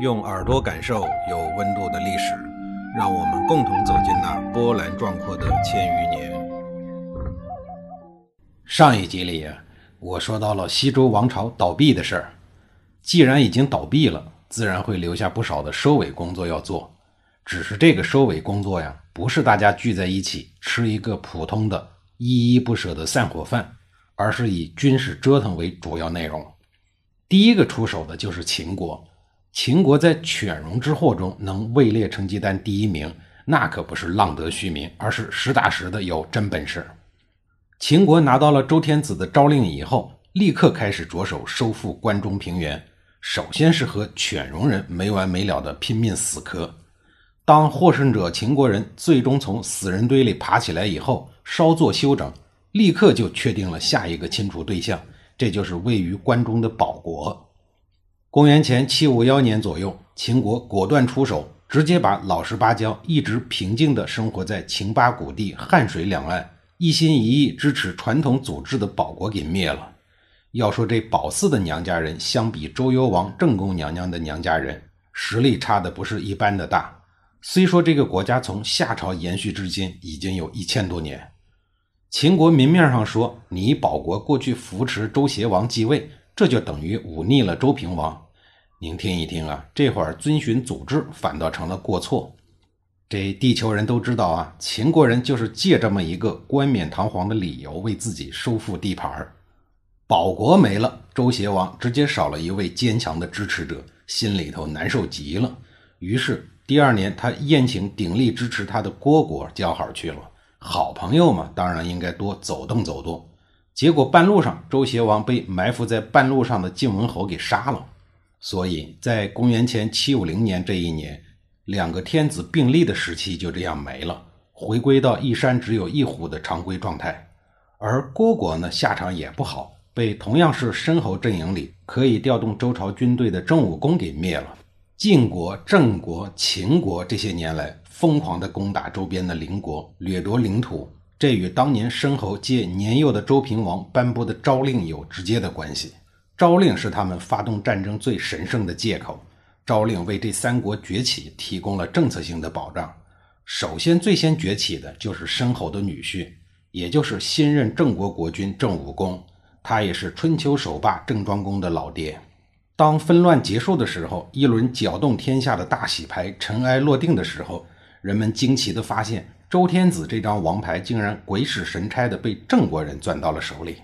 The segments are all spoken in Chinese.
用耳朵感受有温度的历史，让我们共同走进那波澜壮阔的千余年。上一集里，我说到了西周王朝倒闭的事儿。既然已经倒闭了，自然会留下不少的收尾工作要做。只是这个收尾工作呀，不是大家聚在一起吃一个普通的依依不舍的散伙饭，而是以军事折腾为主要内容。第一个出手的就是秦国。秦国在犬戎之祸中能位列成绩单第一名，那可不是浪得虚名，而是实打实的有真本事。秦国拿到了周天子的诏令以后，立刻开始着手收复关中平原。首先是和犬戎人没完没了的拼命死磕。当获胜者秦国人最终从死人堆里爬起来以后，稍作休整，立刻就确定了下一个清除对象，这就是位于关中的保国。公元前七五幺年左右，秦国果断出手，直接把老实巴交一直平静地生活在秦巴谷地汉水两岸、一心一意支持传统祖制的保国给灭了。要说这保四的娘家人，相比周幽王正宫娘娘的娘家人，实力差的不是一般的大。虽说这个国家从夏朝延续至今已经有一千多年，秦国明面上说你保国过去扶持周邪王继位。这就等于忤逆了周平王。您听一听啊，这会儿遵循祖制反倒成了过错。这地球人都知道啊，秦国人就是借这么一个冠冕堂皇的理由为自己收复地盘儿。保国没了，周邪王直接少了一位坚强的支持者，心里头难受极了。于是第二年，他宴请鼎力支持他的虢国交好去了。好朋友嘛，当然应该多走动走动。结果半路上，周邪王被埋伏在半路上的晋文侯给杀了。所以在公元前七五零年这一年，两个天子并立的时期就这样没了，回归到一山只有一虎的常规状态。而虢国呢，下场也不好，被同样是申侯阵营里可以调动周朝军队的郑武公给灭了。晋国、郑国、秦国这些年来疯狂地攻打周边的邻国，掠夺领土。这与当年申侯借年幼的周平王颁布的诏令有直接的关系。诏令是他们发动战争最神圣的借口。诏令为这三国崛起提供了政策性的保障。首先，最先崛起的就是申侯的女婿，也就是新任郑国国君郑武公，他也是春秋首霸郑庄公的老爹。当纷乱结束的时候，一轮搅动天下的大洗牌尘埃落定的时候，人们惊奇地发现。周天子这张王牌竟然鬼使神差的被郑国人攥到了手里。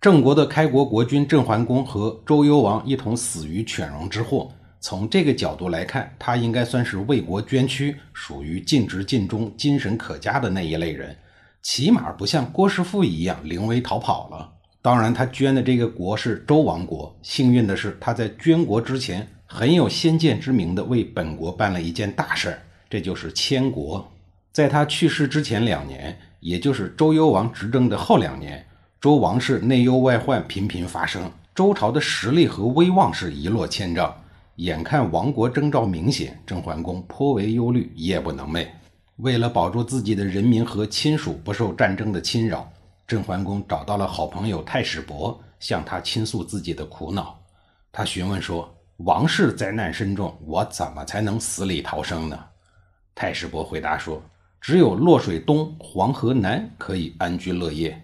郑国的开国国君郑桓公和周幽王一同死于犬戎之祸。从这个角度来看，他应该算是为国捐躯，属于尽职尽忠、精神可嘉的那一类人，起码不像郭师傅一样临危逃跑了。当然，他捐的这个国是周王国。幸运的是，他在捐国之前很有先见之明的为本国办了一件大事儿，这就是迁国。在他去世之前两年，也就是周幽王执政的后两年，周王室内忧外患频频发生，周朝的实力和威望是一落千丈。眼看亡国征兆明显，郑桓公颇为忧虑，夜不能寐。为了保住自己的人民和亲属不受战争的侵扰，郑桓公找到了好朋友太史伯，向他倾诉自己的苦恼。他询问说：“王室灾难深重，我怎么才能死里逃生呢？”太史伯回答说。只有洛水东、黄河南可以安居乐业。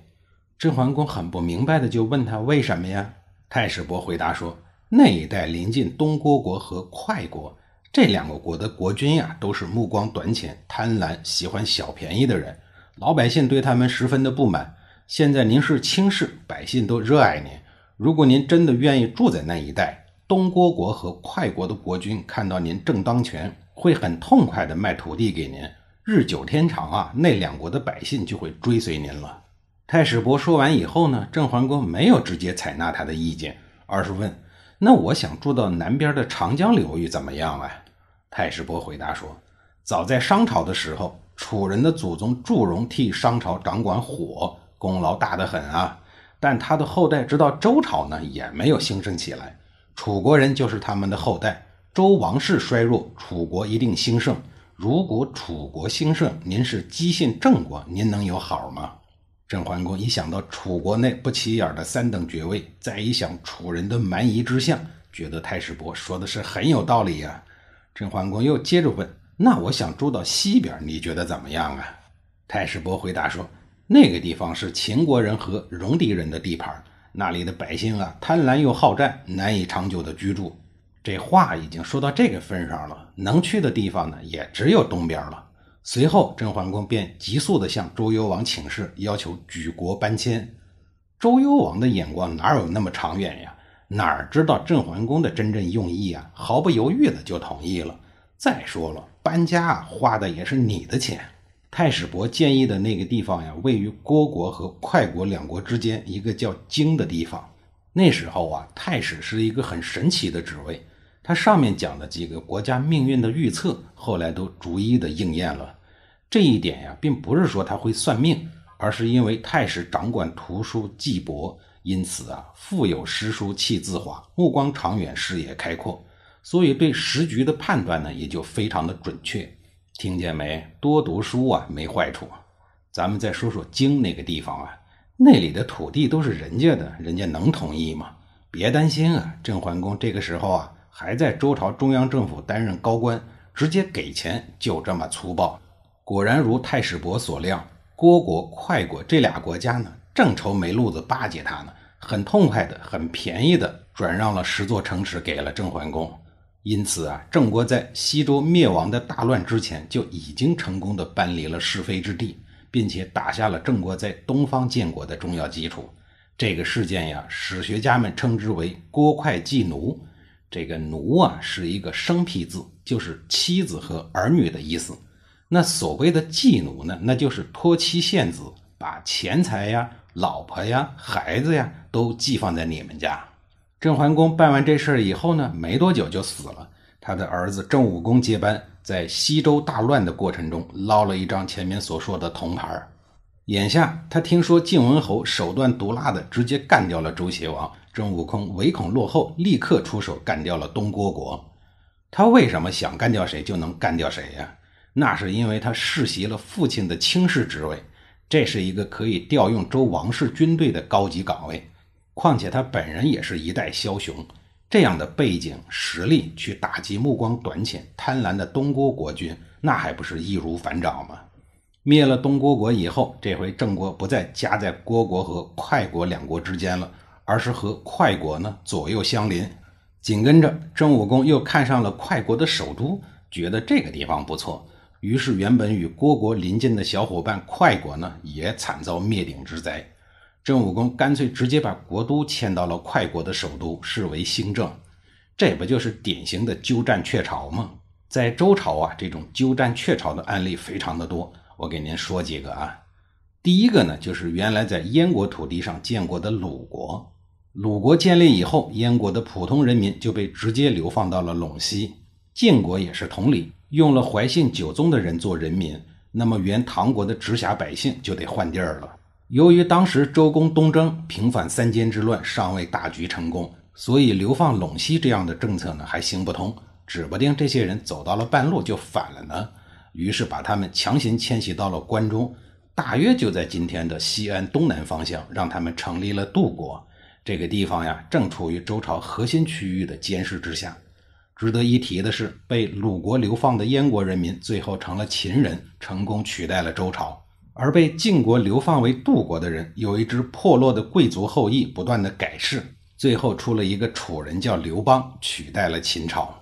郑桓公很不明白的就问他为什么呀？太史伯回答说：那一带临近东郭国和快国，这两个国的国君呀，都是目光短浅、贪婪、喜欢小便宜的人，老百姓对他们十分的不满。现在您是卿士，百姓都热爱您。如果您真的愿意住在那一带，东郭国和快国的国君看到您正当权，会很痛快的卖土地给您。日久天长啊，那两国的百姓就会追随您了。太史伯说完以后呢，郑桓公没有直接采纳他的意见，而是问：“那我想住到南边的长江流域怎么样啊？”太史伯回答说：“早在商朝的时候，楚人的祖宗祝融替商朝掌管火，功劳大得很啊。但他的后代直到周朝呢，也没有兴盛起来。楚国人就是他们的后代。周王室衰弱，楚国一定兴盛。”如果楚国兴盛，您是姬姓郑国，您能有好吗？郑桓公一想到楚国内不起眼的三等爵位，再一想楚人的蛮夷之相，觉得太史伯说的是很有道理呀。郑桓公又接着问：“那我想住到西边，你觉得怎么样啊？”太史伯回答说：“那个地方是秦国人和戎狄人的地盘，那里的百姓啊贪婪又好战，难以长久的居住。这话已经说到这个份上了，能去的地方呢也只有东边了。”随后，郑桓公便急速地向周幽王请示，要求举国搬迁。周幽王的眼光哪有那么长远呀？哪知道郑桓公的真正用意啊？毫不犹豫的就同意了。再说了，搬家啊花的也是你的钱。太史伯建议的那个地方呀，位于虢国和快国两国之间一个叫荆的地方。那时候啊，太史是一个很神奇的职位，他上面讲的几个国家命运的预测，后来都逐一的应验了。这一点呀，并不是说他会算命。而是因为太史掌管图书记帛，因此啊，腹有诗书气自华，目光长远，视野开阔，所以对时局的判断呢，也就非常的准确。听见没？多读书啊，没坏处。咱们再说说京那个地方啊，那里的土地都是人家的，人家能同意吗？别担心啊，郑桓公这个时候啊，还在周朝中央政府担任高官，直接给钱，就这么粗暴。果然如太史伯所料。虢国、快国这俩国家呢，正愁没路子巴结他呢，很痛快的、很便宜的转让了十座城池给了郑桓公。因此啊，郑国在西周灭亡的大乱之前，就已经成功的搬离了是非之地，并且打下了郑国在东方建国的重要基础。这个事件呀，史学家们称之为“虢快继奴”。这个“奴”啊，是一个生僻字，就是妻子和儿女的意思。那所谓的妓奴呢，那就是托妻献子，把钱财呀、老婆呀、孩子呀都寄放在你们家。郑桓公办完这事儿以后呢，没多久就死了。他的儿子郑武公接班，在西周大乱的过程中捞了一张前面所说的铜牌。眼下他听说晋文侯手段毒辣的直接干掉了周邪王，孙悟空唯恐落后，立刻出手干掉了东郭国。他为什么想干掉谁就能干掉谁呀？那是因为他世袭了父亲的卿士职位，这是一个可以调用周王室军队的高级岗位。况且他本人也是一代枭雄，这样的背景实力去打击目光短浅、贪婪的东郭国君，那还不是易如反掌吗？灭了东郭国以后，这回郑国不再夹在虢国和快国两国之间了，而是和快国呢左右相邻。紧跟着，郑武公又看上了快国的首都，觉得这个地方不错。于是，原本与虢国邻近的小伙伴快国呢，也惨遭灭顶之灾。郑武公干脆直接把国都迁到了快国的首都，视为新政。这不就是典型的鸠占鹊巢吗？在周朝啊，这种鸠占鹊巢的案例非常的多。我给您说几个啊。第一个呢，就是原来在燕国土地上建国的鲁国。鲁国建立以后，燕国的普通人民就被直接流放到了陇西。晋国也是同理。用了怀信九宗的人做人民，那么原唐国的直辖百姓就得换地儿了。由于当时周公东征平反三监之乱尚未大局成功，所以流放陇西这样的政策呢还行不通，指不定这些人走到了半路就反了呢。于是把他们强行迁徙到了关中，大约就在今天的西安东南方向，让他们成立了杜国。这个地方呀，正处于周朝核心区域的监视之下。值得一提的是，被鲁国流放的燕国人民最后成了秦人，成功取代了周朝；而被晋国流放为杜国的人，有一支破落的贵族后裔，不断的改世，最后出了一个楚人叫刘邦，取代了秦朝。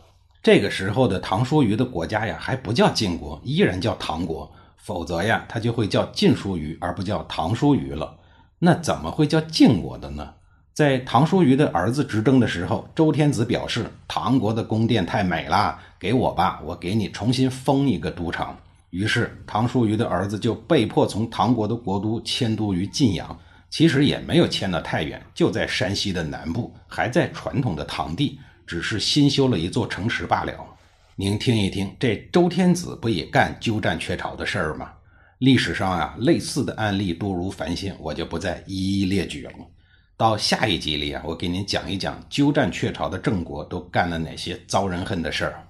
这个时候的唐叔虞的国家呀，还不叫晋国，依然叫唐国，否则呀，他就会叫晋叔虞，而不叫唐叔虞了。那怎么会叫晋国的呢？在唐叔虞的儿子执政的时候，周天子表示唐国的宫殿太美了，给我吧，我给你重新封一个都城。于是唐叔虞的儿子就被迫从唐国的国都迁都于晋阳，其实也没有迁得太远，就在山西的南部，还在传统的唐地，只是新修了一座城池罢了。您听一听，这周天子不也干鸠占鹊巢的事儿吗？历史上啊，类似的案例多如繁星，我就不再一一列举了。到下一集里啊，我给您讲一讲鸠占鹊巢的郑国都干了哪些遭人恨的事儿。